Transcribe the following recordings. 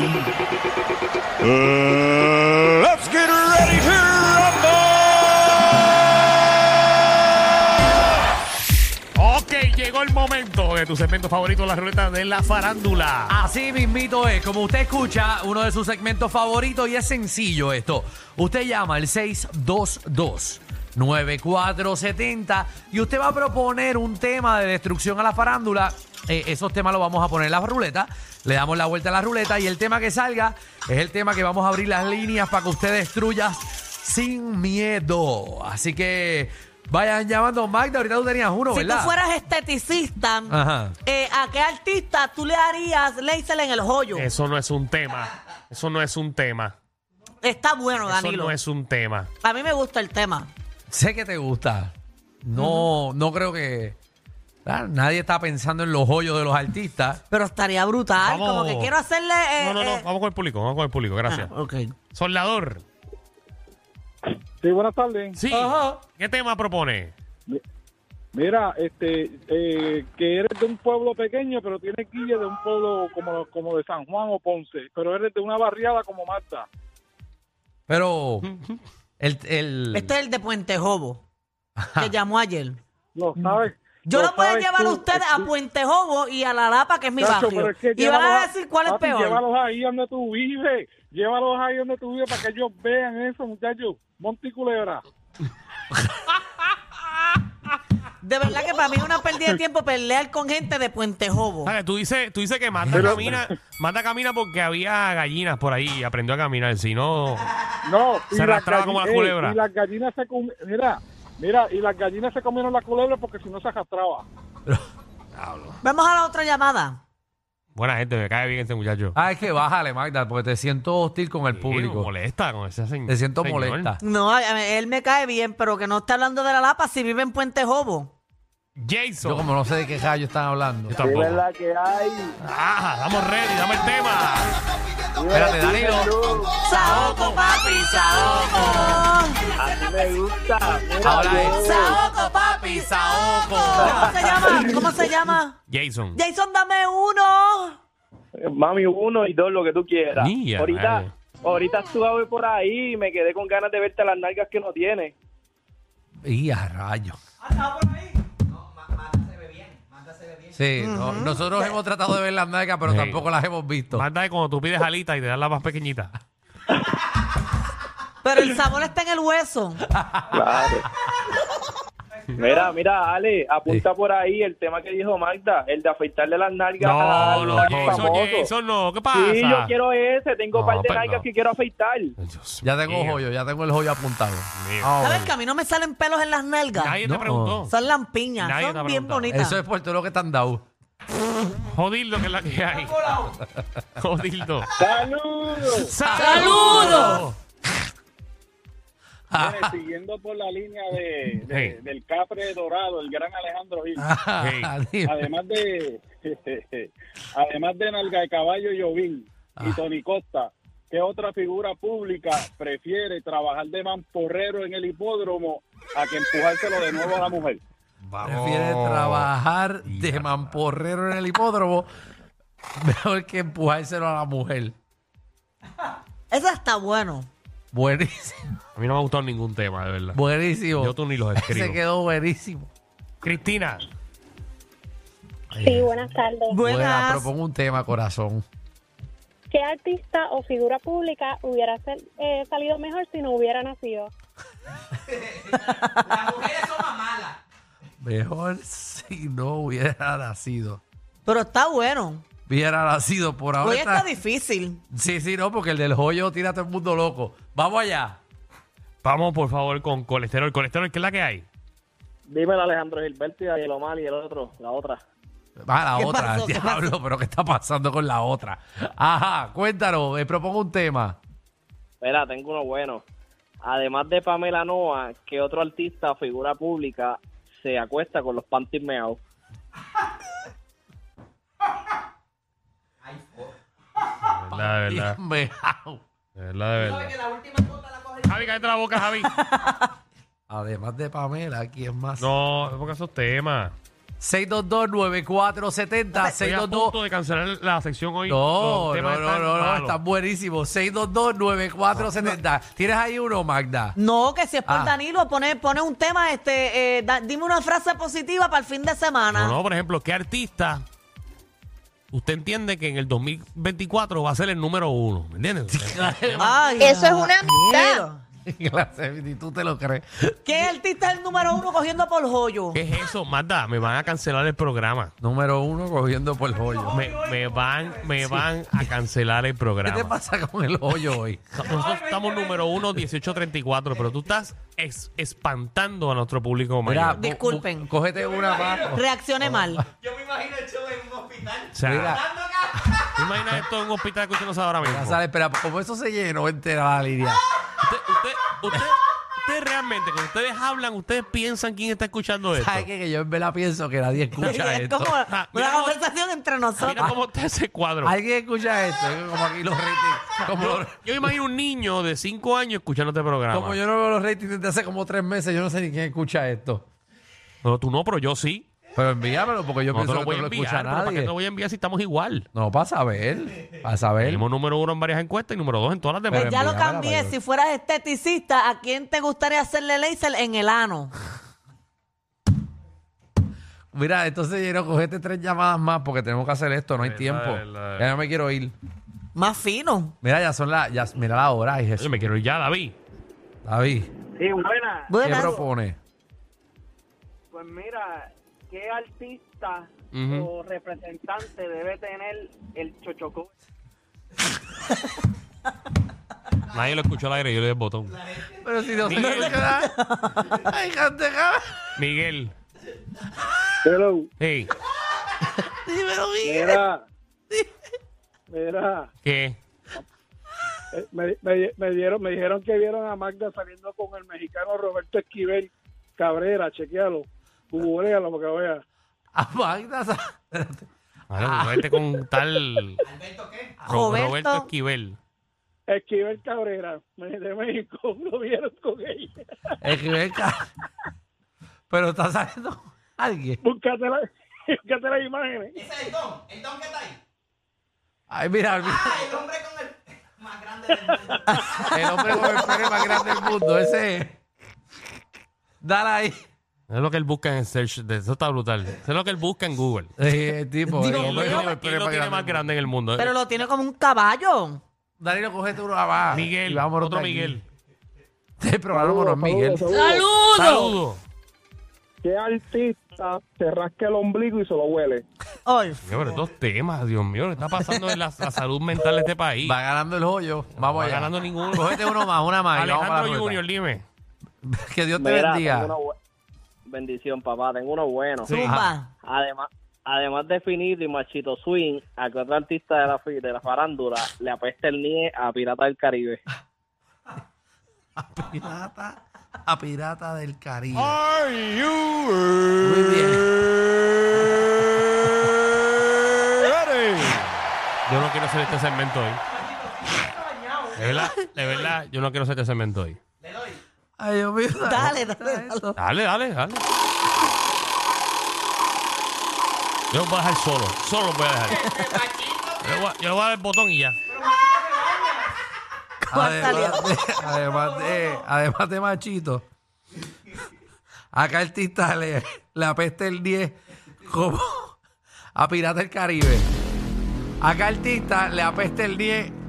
gentlemen, uh, let's get ready to rumble. Ok, llegó el momento de tu segmento favorito, la ruleta de la farándula. Así mismito es, como usted escucha, uno de sus segmentos favoritos y es sencillo esto. Usted llama al 622 9470 y usted va a proponer un tema de destrucción a la farándula. Eh, esos temas los vamos a poner en la ruleta. Le damos la vuelta a la ruleta y el tema que salga es el tema que vamos a abrir las líneas para que usted destruya sin miedo. Así que vayan llamando. Magda, ahorita tú tenías uno, Si tú ¿verdad? fueras esteticista, eh, ¿a qué artista tú le harías laser en el joyo? Eso no es un tema. Eso no es un tema. Está bueno, Eso Danilo. no es un tema. A mí me gusta el tema. Sé que te gusta. No, no creo que. ah, nadie está pensando en los hoyos de los artistas. Pero estaría brutal. Vamos. Como que quiero hacerle. eh, No, no, no. eh, Vamos con el público. Vamos con el público. Gracias. ah, ok. Soldador. Sí, buenas tardes. Sí. ¿Qué tema propone? Mira, este, eh, que eres de un pueblo pequeño, pero tienes guille de un pueblo como, como de San Juan o Ponce, pero eres de una barriada como Marta. Pero. El, el- Este es el de Puente Jobo, que llamó ayer. Lo sabes. Yo lo puedo sabes llevar a tú, ustedes es a. Puente Jobo y a La Lapa, que es mi Chacho, barrio. es que y van a decir cuál es papi, peor. Llévalos ahí donde tú vives. Llévalos ahí donde tú vives para que ellos vean eso, muchachos. Monte y Culebra. De verdad que para mí es una pérdida de tiempo pelear con gente de Puente Jobo. ¿Sabes? Tú dices, tú dices que Manda camina, Manda camina porque había gallinas por ahí y aprendió a caminar. Si no, No, y Se las arrastraba como la culebra. y las gallinas se com- mira, mira, y las gallinas se comieron la culebra porque si no se arrastraba. Vamos a la otra llamada. Buena gente, me cae bien este muchacho. Ah, es que bájale, Magda, porque te siento hostil con el Sí, público. molesta con ese señor. Te siento señor. molesta. No, a- él me cae bien, pero que no está hablando de La Lapa si vive en Puente Jobo. Jason. Yo como no sé de qué gallo están hablando. Yo tampoco. que hay. Ah, estamos ready, dame el tema. Espérate, Danilo. ¡Saoco, papi, saoco! Así me gusta. Ahora es. ¡Saoco, papi, saoco! ¿Cómo se llama? ¿Cómo se llama? Jason. Jason, dame uno. Mami, uno y dos, lo que tú quieras. Mía, ahorita, madre. ahorita estuve por ahí y me quedé con ganas de verte las nalgas que no tienes. Y a rayo. Sí, no- nosotros hemos tratado de ver las nalgas, pero Sí. tampoco las hemos visto. Manda de cuando tú pides alita y te dan la más pequeñita. Pero el sabor está en el hueso. Claro. Mira, mira, Ale, apunta por ahí el tema que dijo Magda, el de afeitarle las nalgas No, al no, al Jason. Jason, no. ¿Qué pasa? Sí, yo quiero ese, tengo No, un par de pero nalgas no. que quiero afeitar. Dios Ya tengo mío. joyo, ya tengo el joyo apuntado. Mío. Vamos a ¿Sabes que a mí no me salen pelos en las nalgas? Nadie No. te preguntó. Son lampiñas, Nadie te ha son bien preguntado. bonitas. Eso es por todo lo que te han dado. Jodildo que es la que hay. Jodildo. ¡Saludos! ¡Saludos! Mire, siguiendo por la línea de, de- Hey. del Capre Dorado, el gran Alejandro Gil. Hey. además de además de Nalga de Caballo y Ovín y Tony Costa, ¿qué otra figura pública prefiere trabajar de mamporrero en el hipódromo a que empujárselo de nuevo a la mujer? Prefiere trabajar de mamporrero en el hipódromo mejor que empujárselo a la mujer. Eso está bueno. Buenísimo. A mí no me ha gustado ningún tema, de verdad. Buenísimo. Yo tú ni los escribo. Se quedó buenísimo. Cristina. Sí, buenas tardes. Buena, Buenas. propongo un tema, corazón. ¿Qué artista o figura pública hubiera sal- eh, salido mejor si no hubiera nacido? Mejor si no hubiera nacido. Pero está bueno. Hubiera nacido por ahora. Hoy está está- difícil. Sí, sí, no, porque el del joyo tira a todo el mundo loco. Vamos allá. Vamos, por favor, con colesterol. Colesterol, ¿qué es la que hay? Dímelo Alejandro Gilberto y Ariel Omar y el otro, la otra. Va la ¿Qué otra, pasó? ¿Qué diablo, pero ¿qué está pasando con la otra? Ajá, cuéntanos, me propongo un tema. Mira, tengo uno bueno. Además de Pamela Noa, ¿qué otro artista figura pública se acuesta con los panties meados? Verdad, de verdad. De verdad, de verdad. Javi, cállate la boca, Javi. Además de Pamela, ¿quién más? No, porque esos temas. 622-9470. Estoy a 622 punto de cancelar la sección hoy. No, Los temas no, no, están no, no, malos. está buenísimo. 622-9470. ¿Tienes ahí uno, Magda? No, que si es por Ah. Danilo, pone, pone un tema, este, eh, da- dime una frase positiva para el fin de semana. No, no, por ejemplo, ¿qué artista usted entiende que en el 2024 va a ser el número uno? ¿Me entiendes? Ay, Eso es una. Clase, ni tú te lo crees. ¿Qué artista es el número uno cogiendo por joyo? ¿Qué es eso? Magda, me van a cancelar el programa. Número uno cogiendo por el hoyo. Me, me van, me van a cancelar el ¿Qué te programa. pasa con el hoyo hoy? Nosotros estamos número uno, 1834, pero tú estás es- espantando a nuestro público Mira, mayor. bu- Disculpen. Cógete una más. Reaccioné mal. O sea, Mira, ¿tú imaginas esto en un hospital escuchándose ahora mismo? ya sale, espera, como eso se llenó entera la línea. Usted, usted, usted, usted realmente, cuando ustedes hablan, ustedes piensan quién está escuchando esto. ¿Sabes qué? Que yo en verdad pienso que nadie escucha es esto. como Ah, una mira, conversación entre Mira nosotros. cómo está ese cuadro. ¿Alguien escucha esto? Como aquí los ratings. Como, Yo, los- yo imagino un niño de 5 años escuchando este programa. como yo no veo los ratings desde hace como tres meses, yo no sé ni quién escucha esto. No, tú no, pero yo sí. Pero envíamelo porque yo no te pienso lo que voy no a lo escucha enviar. pero ¿Para qué nadie. te lo voy a enviar si estamos igual? No, para saber. Para saber. Tenemos número uno en varias encuestas y número dos en todas las demás. Pero ya lo envíamela cambié. Si fueras esteticista, ¿a quién te gustaría hacerle laser en el ano? Mira, entonces Lleno, cogete tres llamadas más porque tenemos que hacer esto, no hay Verdad, tiempo. verdad. Ya no me quiero ir. Más fino. Mira, ya son las, ya, mira la hora, ay, Yo Jesús. me quiero ir ya, David. David, Sí, buena. ¿qué Buenas. propone? Pues mira, ¿qué artista o representante debe tener el chochocó? Nadie lo escuchó al aire, yo le di el botón. Pero si no se Miguel. escucha. Ay, canteja. Miguel. Hello. Hey, Dímelo, Miguel. Mira, mira, ¿qué? eh, me, me- me dieron, me dijeron que vieron a Magda saliendo con el mexicano Roberto Esquivel Cabrera, chequealo, googlealo porque vea. A Magda. sa- espérate. Ahora, vete con tal. Ro- Roberto. Roberto Esquivel. Esquivel Cabrera, de México, lo vieron con ella. Escribe ca- Pero está saliendo alguien. Búscate, la, búscate las imágenes. Ay, mira, mira. el hombre con el más grande del mundo. el hombre con el pene más grande del mundo, ese es. Dale ahí. Es lo que él busca en el search. de- Eso está brutal. Eso es lo que él busca en Google. Sí, el tipo. el ¿Quién lo, con lo tiene más grande. en el mundo? Pero lo tiene como un caballo. Danilo, cógete uno abajo. Miguel, otro. Miguel. Sí, pero vámonos, Miguel. Saludos. ¿Qué artista se rasca el ombligo y se lo huele? Ay, Dios, pero estos temas, Dios mío, ¿qué está pasando en la, la salud mental de este país? Va ganando el hoyo. Vamos va allá. ganando ninguno. Cógete uno más, una más. y vamos para la Alejandro rueda. Junior, dime. Que Dios te Mira, bendiga. tengo uno bu- Bendición, papá. Tengo uno bueno. Sí. Además, además de Finito y Machito Swing, a que otro artista de la, de la farándula le apesta el nie a Pirata del Caribe. A pirata, a pirata del Caribe. Are you Muy bien. ready? Yo no quiero hacer este segmento hoy. De verdad, de verdad, yo no quiero hacer este segmento hoy. Ay, Dios mío. Dale, dale, dale. Dale, dale, dale. Yo lo voy a dejar solo. Solo lo voy a dejar. Yo le voy a, yo le voy a dar el botón y ya. Además de, además de, además de machito, acá el artista le, le apesta el 10 como a Pirata del Caribe. Acá el artista le apesta el 10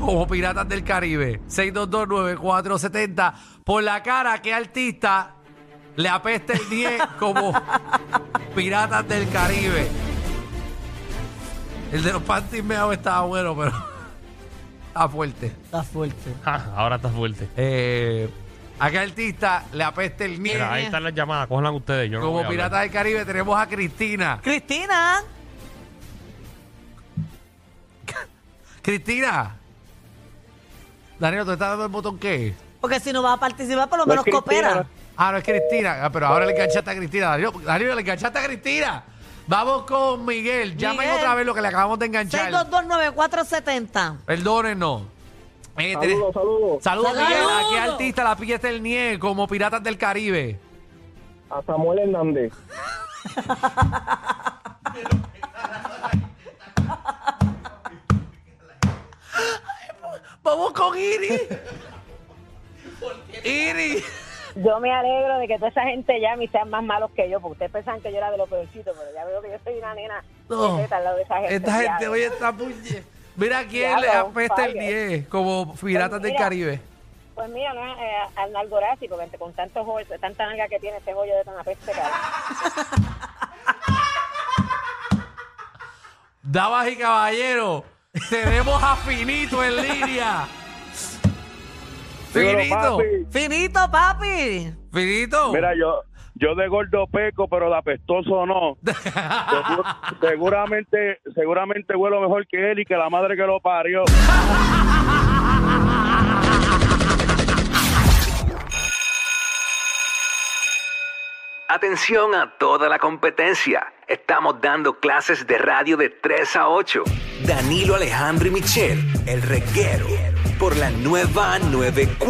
como Piratas del Caribe. 6229470. Por la cara, que artista le apesta el 10 como Piratas del Caribe. El de los panties meados estaba bueno, pero está fuerte. Está fuerte. Ja, ahora está fuerte. Eh, a qué artista le apeste el Mira, miedo. ahí están las llamadas. Cójanlas ustedes. Yo no voy Como a hablar. Pirata del Caribe tenemos a Cristina. Cristina. Cristina. Danilo, ¿te estás dando el botón qué? Porque si no va a participar, por lo No menos coopera. Ah, no es Cristina. Ah, pero ahora le enganchaste a Cristina. Danilo, Danilo, le enganchaste a Cristina. Vamos con Miguel. Llamen Miguel. otra vez lo que le acabamos de enganchar. 6229470. Perdónenos. Eh, tenés- Saludos, saludos. Saludos, Miguel. ¿A qué Saludos. artista la pillete el nie como Piratas del Caribe? A Samuel Hernández. Vamos con Iri. Iri. Yo me alegro de que toda esa gente llame y sean más malos que yo, porque ustedes pensaban que yo era de lo peorcito, pero ya veo que yo soy una nena No. que está al lado de esa gente. Esta gente, oye, está puñe. Mira quién le apesta el fire. 10, como Piratas Pues del mira. Caribe. Pues mira, no, eh, al Nalgorazi, porque entre- con tantos hoyos, tanta nalga que tiene ese hoyo de tan apeste. Damas y caballeros, tenemos a Finito en línea. Dímelo, Finito, papi. Finito, papi. Finito. Mira, yo, yo de gordo peco, pero de apestoso no. Segur- seguramente, seguramente huelo mejor que él y que la madre que lo parió. Atención a toda la competencia. Estamos dando clases de radio de 3 a 8. Danilo Alejandro y Michel, el reguero, por la nueva 94.